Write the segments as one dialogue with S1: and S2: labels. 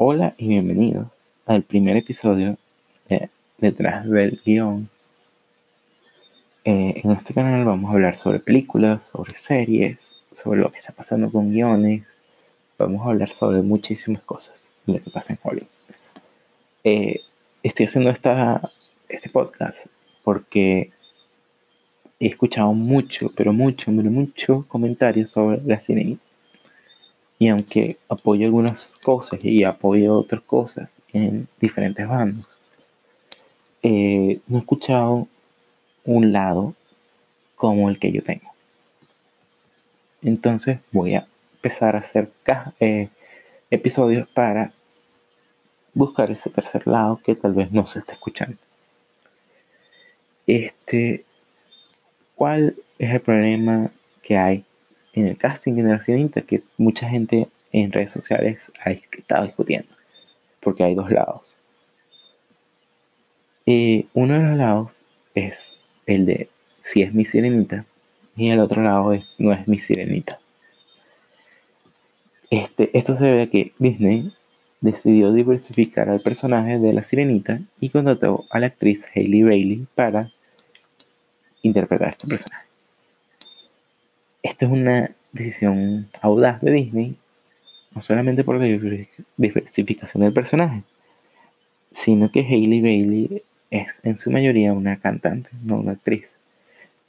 S1: Hola y bienvenidos al primer episodio de Detrás del Guión. Eh, en este canal vamos a hablar sobre películas, sobre series, sobre lo que está pasando con guiones. Vamos a hablar sobre muchísimas cosas de lo que pasa en Hollywood. Eh, estoy haciendo esta, este podcast porque he escuchado mucho, pero mucho, pero mucho comentarios sobre la cine y aunque apoyo algunas cosas y apoyo otras cosas en diferentes bandos, eh, no he escuchado un lado como el que yo tengo. Entonces voy a empezar a hacer eh, episodios para buscar ese tercer lado que tal vez no se está escuchando. Este, ¿cuál es el problema que hay en el casting la Inter que mucha gente en redes sociales ha estado discutiendo, porque hay dos lados. Eh, uno de los lados es el de si es mi sirenita y el otro lado es no es mi sirenita. Este, esto se a que Disney decidió diversificar al personaje de la sirenita y contrató a la actriz Hailey Bailey para interpretar a este personaje. Esta es una decisión audaz de Disney, no solamente por la diversificación del personaje, sino que Hailey Bailey es en su mayoría una cantante, no una actriz.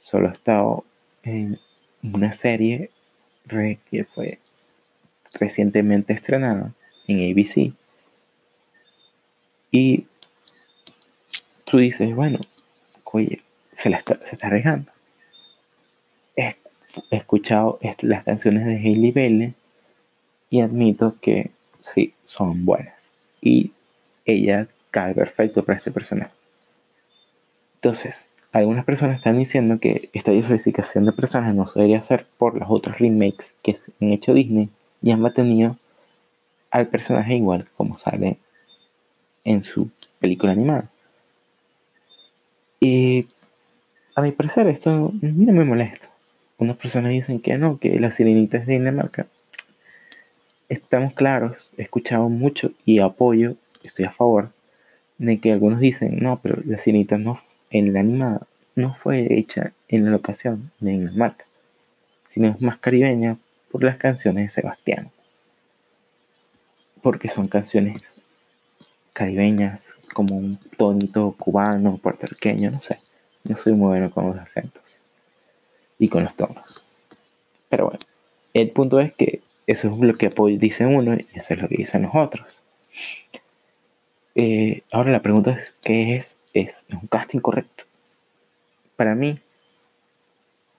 S1: Solo ha estado en una serie que fue recientemente estrenada en ABC. Y tú dices, bueno, oye, se, la está, se está arriesgando he escuchado las canciones de Hailey Bailey y admito que sí, son buenas. Y ella cae perfecto para este personaje. Entonces, algunas personas están diciendo que esta diversificación de personajes no se debería hacer por los otros remakes que han hecho Disney y han mantenido al personaje igual como sale en su película animada. Y a mi parecer esto no me molesta unas personas dicen que no, que la sirenita es de Dinamarca. Estamos claros, he escuchado mucho y apoyo, estoy a favor, de que algunos dicen, no, pero la sirenita no, en la animada no fue hecha en la locación de Dinamarca, sino es más caribeña por las canciones de Sebastián. Porque son canciones caribeñas, como un tonito cubano, puertorriqueño, no sé. No soy muy bueno con los acentos y con los tonos. Pero bueno, el punto es que eso es lo que dice uno y eso es lo que dicen los otros. Eh, ahora la pregunta es, ¿qué es? ¿Es un casting correcto? Para mí,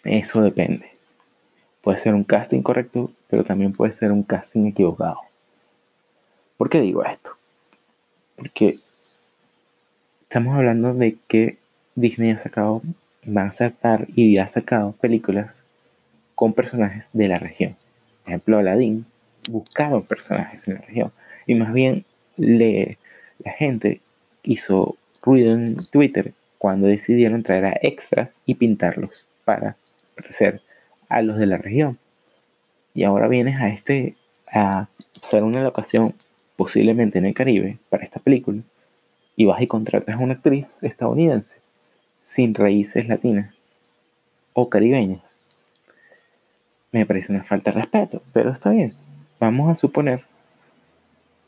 S1: eso depende. Puede ser un casting correcto, pero también puede ser un casting equivocado. ¿Por qué digo esto? Porque estamos hablando de que Disney ha sacado va a sacar y ha sacado películas con personajes de la región. Por ejemplo, Aladdin buscaba personajes en la región. Y más bien le, la gente hizo ruido en Twitter cuando decidieron traer a extras y pintarlos para parecer a los de la región. Y ahora vienes a este a hacer una locación posiblemente en el Caribe para esta película y vas y contratas a una actriz estadounidense sin raíces latinas o caribeñas. Me parece una falta de respeto, pero está bien. Vamos a suponer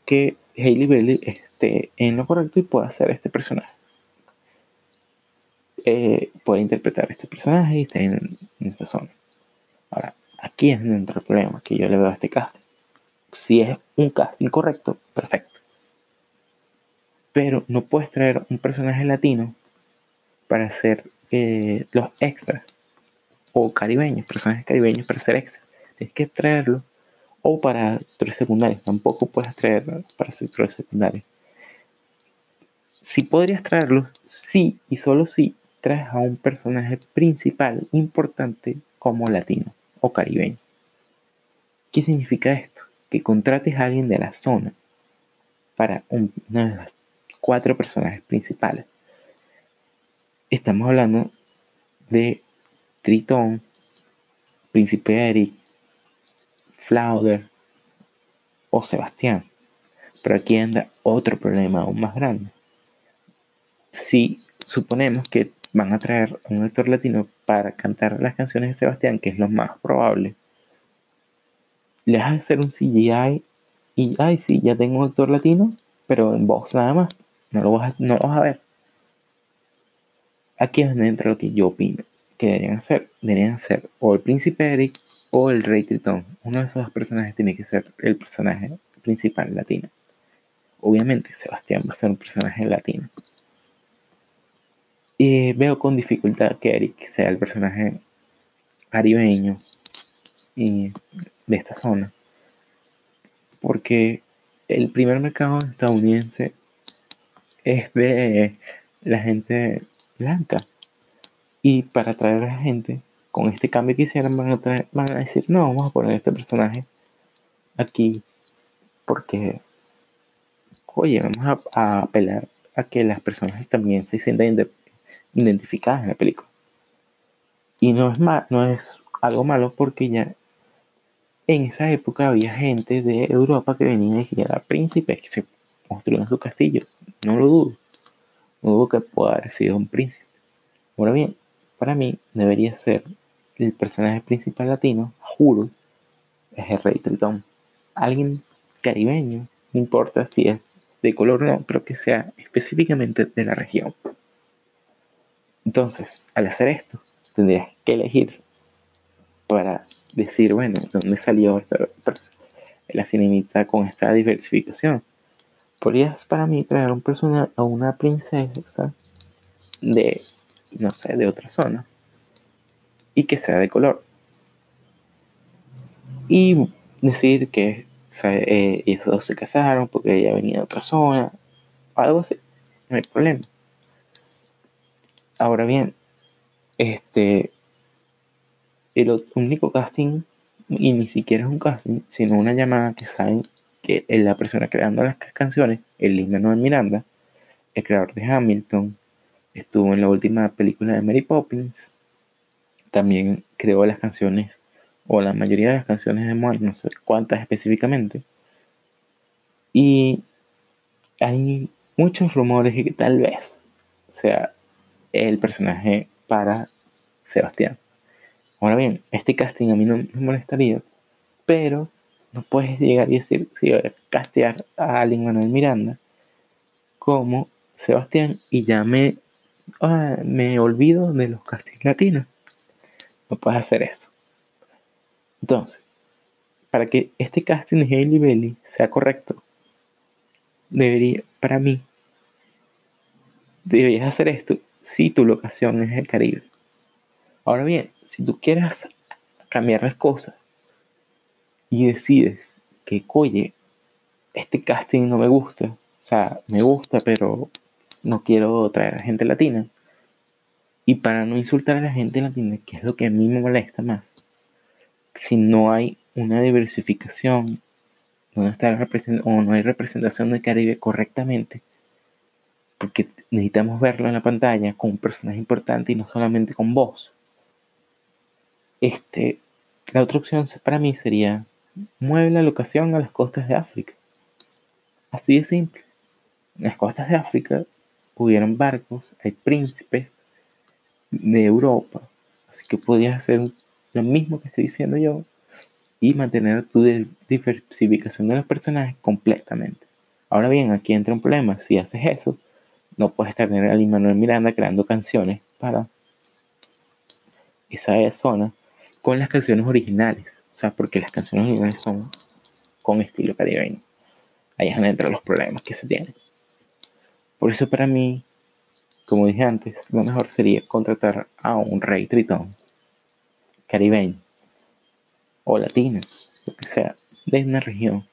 S1: que Hailey Bailey esté en lo correcto y pueda hacer este personaje. Eh, puede interpretar este personaje y está en, esta zona. Ahora, aquí es donde entra el problema que yo le veo a este casting. Si es un casting correcto, perfecto. Pero no puedes traer un personaje latino para hacer eh, los extras o caribeños, personajes caribeños para hacer extras. Tienes que traerlo o para tres secundarios. Tampoco puedes traerlo para tres secundarios. Si podrías traerlo, sí y solo si traes a un personaje principal importante como latino o caribeño. ¿Qué significa esto? Que contrates a alguien de la zona para uno de los cuatro personajes principales Estamos hablando de Tritón, Príncipe Eric, Flauder o Sebastián. Pero aquí anda otro problema aún más grande. Si suponemos que van a traer a un actor latino para cantar las canciones de Sebastián, que es lo más probable, le vas a hacer un CGI y, ay, sí, ya tengo un actor latino, pero en voz nada más. No lo vas a, no lo vas a ver. Aquí es donde entra lo que yo opino que deberían hacer. Deberían ser o el príncipe Eric o el rey Tritón. Uno de esos dos personajes tiene que ser el personaje principal latino. Obviamente Sebastián va a ser un personaje latino. Y veo con dificultad que Eric sea el personaje caribeño y de esta zona. Porque el primer mercado estadounidense es de la gente blanca. Y para atraer a la gente, con este cambio que hicieron, van a, van a decir, no, vamos a poner este personaje aquí porque, oye, vamos a, apelar a que las personas también se sientan identificadas en la película. Y no es, no es algo malo porque ya en esa época había gente de Europa que venía y era príncipes que se construían su castillo. No lo dudo. No dudo que pueda haber sido un príncipe. Ahora bien, para mí debería ser el personaje principal latino, juro, es el rey Tritón. Alguien caribeño, no importa si es de color o no, pero que sea específicamente de la región. Entonces, al hacer esto, tendrías que elegir para decir, bueno, ¿de dónde salió esta la sirenita con esta diversificación? Podrías para mí traer un personaje a una princesa de, no sé, de otra zona y que sea de color. Y decir que eh, ellos dos se casaron porque ella venía de otra zona, algo así, no hay problema. Ahora bien, este, el único casting, y ni siquiera es un casting, sino una llamada que saben que la persona creando las canciones, el Lin Manuel Miranda, el creador de Hamilton, estuvo en la última película de Mary Poppins, también creó las canciones o la mayoría de las canciones de Moana, no sé cuántas específicamente. Y hay muchos rumores de que tal vez sea el personaje para Sebastián. Ahora bien, este casting a mí no me molestaría, pero no puedes llegar y decir si voy castear a alguien Manuel Miranda como Sebastián y ya me, me olvido de los castings latinos. No puedes hacer eso. Entonces, para que este casting de Hailey Bailey sea correcto, debería, para mí, deberías hacer esto si tu locación es el Caribe. Ahora bien, si tú quieres cambiar las cosas y decides que, oye, este casting no me gusta, o sea, me gusta, pero no quiero traer a gente latina. Y para no insultar a la gente latina, que es lo que a mí me molesta más, si no hay una diversificación, no, está o no hay representación del Caribe correctamente, porque necesitamos verlo en la pantalla con un personaje importante y no solamente con voz. Este, la otra opción para mí sería mueve la locación a las costas de África. Así de simple. En las costas de África hubieron barcos, hay príncipes de Europa, así que podías hacer lo mismo que estoy diciendo yo y mantener tu diversificación de los personajes completamente. Ahora bien, aquí entra un problema. Si haces eso, no puedes tener a Manuel Miranda creando canciones para esa zona con las canciones originales. O sea, porque las canciones originales son con estilo caribeño. Ahí es donde entran los problemas que se tienen. Por eso para mí, como dije antes, lo mejor sería contratar a un rey tritón caribeño o latino, lo que sea, de una región.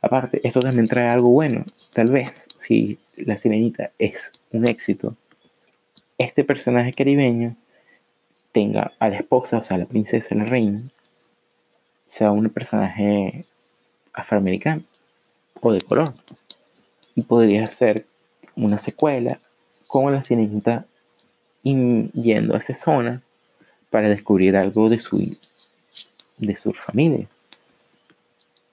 S1: Aparte, esto también trae algo bueno. Tal vez, si la sirenita es un éxito, este personaje caribeño tenga a la esposa, o sea, la princesa, la reina, sea un personaje afroamericano o de color. Y podría ser una secuela con la sirenita yendo a esa zona para descubrir algo de su, de su familia.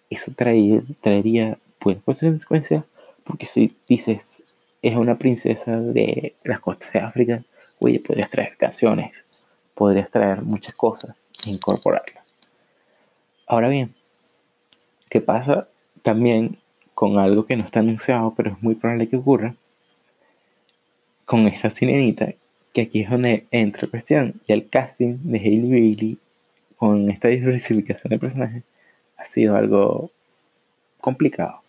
S1: Eso traería, traería buenas consecuencias, porque si dices es una princesa de las costas de África, oye, podrías traer canciones, podrías traer muchas cosas e incorporarlas. Ahora bien, ¿qué pasa también con algo que no está anunciado, pero es muy probable que ocurra? Con esta sirenita, que aquí es donde entra cuestión, y el casting de Hailey Bailey con esta diversificación de personajes ha sido algo complicado.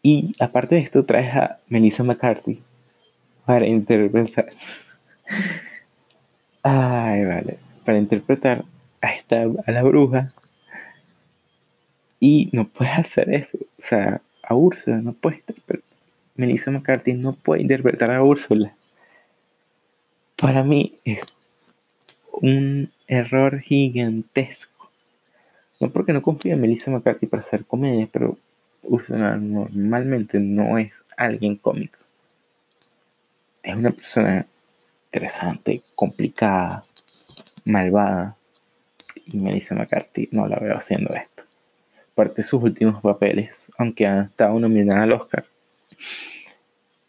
S1: Y aparte de esto, traes a Melissa McCarthy para interpretar. Ay, vale. Para interpretar a esta a la bruja. Y no puedes hacer eso. O sea, a Úrsula no puedes interpretar. Melissa McCarthy no puede interpretar a Úrsula. Para mí es un error gigantesco. No porque no confíe en Melissa McCarthy para hacer comedia, pero Ursula normalmente no es alguien cómico. Es una persona interesante, complicada, malvada. Y Melissa McCarthy no la veo haciendo esto. Aparte de sus últimos papeles, aunque ha estado nominada al Oscar,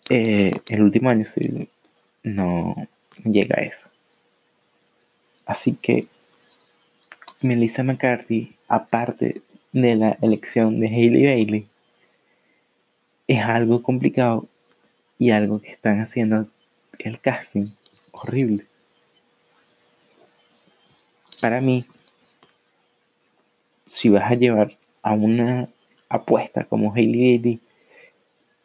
S1: eh, el último año no llega a eso. Así que Melissa McCarthy, aparte de la elección de Hailey Bailey, es algo complicado y algo que están haciendo el casting horrible. Para mí, si vas a llevar a una apuesta como Hailey Bailey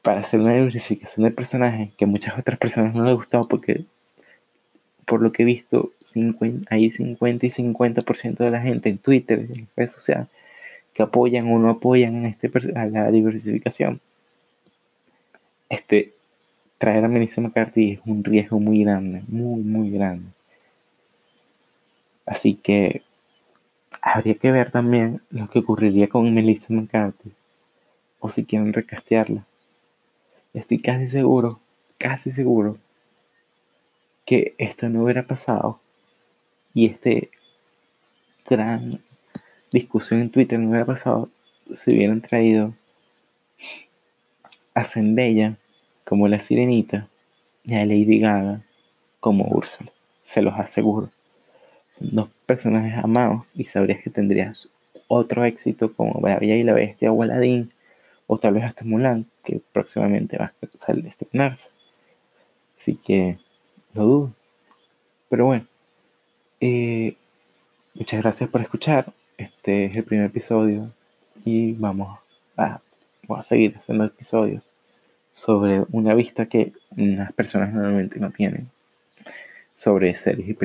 S1: para hacer una diversificación de personajes que a muchas otras personas no les gustado porque por lo que he visto, 50, hay 50 y 50% de la gente en Twitter, en redes sociales, que apoyan o no apoyan este, a la diversificación. Este, traer a Melissa McCarthy es un riesgo muy grande, muy, muy grande. Así que habría que ver también lo que ocurriría con Melissa McCarthy. O si quieren recastearla. Estoy casi seguro, casi seguro que esto no hubiera pasado y este gran discusión en Twitter no hubiera pasado si hubieran traído a Zendaya como la sirenita y a Lady Gaga como Úrsula. Se los aseguro. Dos personajes amados y sabrías que tendrías otro éxito como Bella y la Bestia o Aladdin o tal vez hasta Mulan que próximamente va a estrenarse. Así que lo dudo. Pero bueno, eh, muchas gracias por escuchar. Este es el primer episodio y vamos a, vamos a seguir haciendo episodios sobre una vista que unas personas normalmente no tienen sobre series y películas.